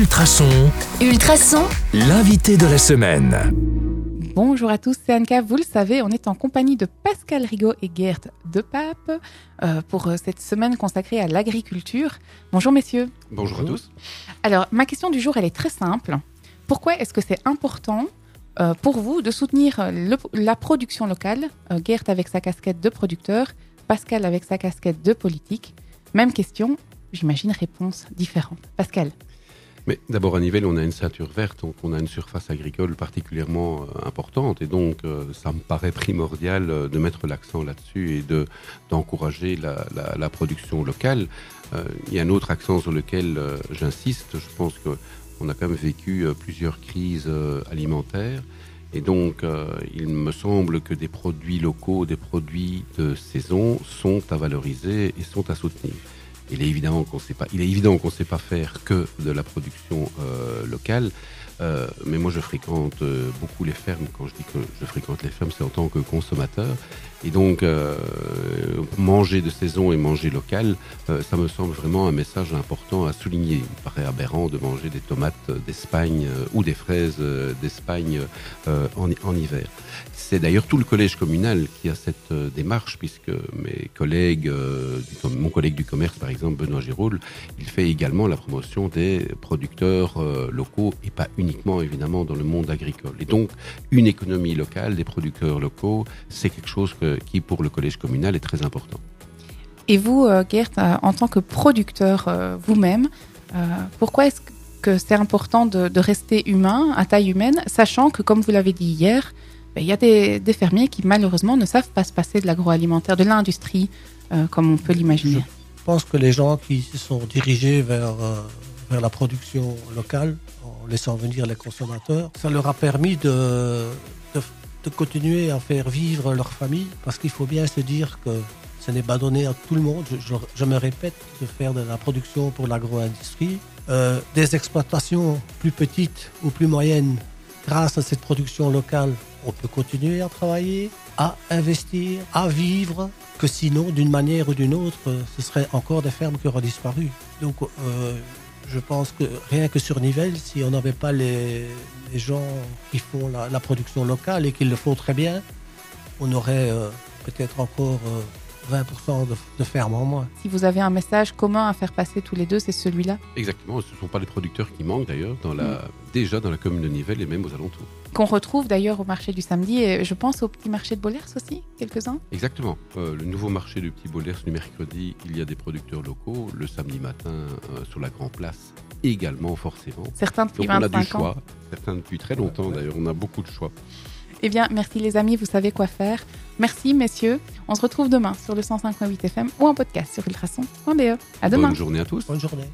Ultrason, Ultrason, l'invité de la semaine. Bonjour à tous, c'est Anka. Vous le savez, on est en compagnie de Pascal Rigaud et Gert de Pape euh, pour euh, cette semaine consacrée à l'agriculture. Bonjour messieurs. Bonjour à tous. Alors, ma question du jour, elle est très simple. Pourquoi est-ce que c'est important euh, pour vous de soutenir le- la production locale Euh, Gert avec sa casquette de producteur, Pascal avec sa casquette de politique? Même question, j'imagine réponse différente. Pascal. Mais d'abord à Nivelles, on a une ceinture verte, donc on a une surface agricole particulièrement euh, importante, et donc euh, ça me paraît primordial euh, de mettre l'accent là-dessus et de d'encourager la, production locale. Il y a un autre accent sur lequel j'insiste. Je pense que on a quand même vécu plusieurs crises alimentaires. Et donc, il me semble que des produits locaux, des produits de saison sont à valoriser et sont à soutenir. Il est évident qu'on ne sait pas faire que de la production euh, locale. Euh, mais moi, je fréquente euh, beaucoup les fermes. Quand je dis que je fréquente les fermes, c'est en tant que consommateur. Et donc, euh, manger de saison et manger local, euh, ça me semble vraiment un message important à souligner. Il me paraît aberrant de manger des tomates d'Espagne euh, ou des fraises d'Espagne en, en hiver. C'est d'ailleurs tout le collège communal qui a cette démarche, puisque mes collègues, mon collègue du commerce, par exemple, Benoît Giroul, il fait également la promotion des producteurs locaux et pas uniquement, évidemment, dans le monde agricole. Et donc, une économie locale, des producteurs locaux, c'est quelque chose que- qui, pour le collège communal, est très important. Et vous, euh, Gert, euh, en tant que producteur euh, vous-même, pourquoi est-ce que c'est important de, de rester humain, à taille humaine, sachant que, comme vous l'avez dit hier, ben, il y a des, des fermiers qui malheureusement ne savent pas se passer de l'agroalimentaire, de l'industrie, euh, comme on peut l'imaginer. Je pense que les gens qui se sont dirigés vers, euh, vers la production locale, en laissant venir les consommateurs, ça leur a permis de, de, continuer à faire vivre leur famille, parce qu'il faut bien se dire que ce n'est pas donné à tout le monde. Je, me répète, de faire de la production pour l'agro-industrie. Euh, des exploitations plus petites ou plus moyennes, grâce à cette production locale, on peut continuer à travailler, à investir, à vivre, que sinon, d'une manière ou d'une autre, ce serait encore des fermes qui auraient disparu. Donc, euh, je pense que rien que sur Nivelles, si on n'avait pas les, gens qui font la, la production locale et qui le font très bien, on aurait euh, peut-être encore euh, 20% de, de fermes en moins. Si vous avez un message commun à faire passer tous les deux, c'est celui-là, Exactement, ce ne sont pas les producteurs qui manquent d'ailleurs, dans la, déjà dans la commune de Nivelles et même aux alentours. qu'on retrouve d'ailleurs au marché du samedi, et je pense au petit marché de Bollers aussi, quelques-uns. Exactement. Euh, le nouveau marché du Petit Bollers du mercredi, il y a des producteurs locaux. Le samedi matin, euh, sur la Grand Place, également forcément. Certains depuis Donc on a 25 du ans. choix. Certains depuis très longtemps d'ailleurs. On a beaucoup de choix. Eh bien, merci les amis, vous savez quoi faire. Merci messieurs. On se retrouve demain sur le 105.8 FM ou en podcast sur ultrason.be. À demain. Bonne journée à tous. Bonne journée.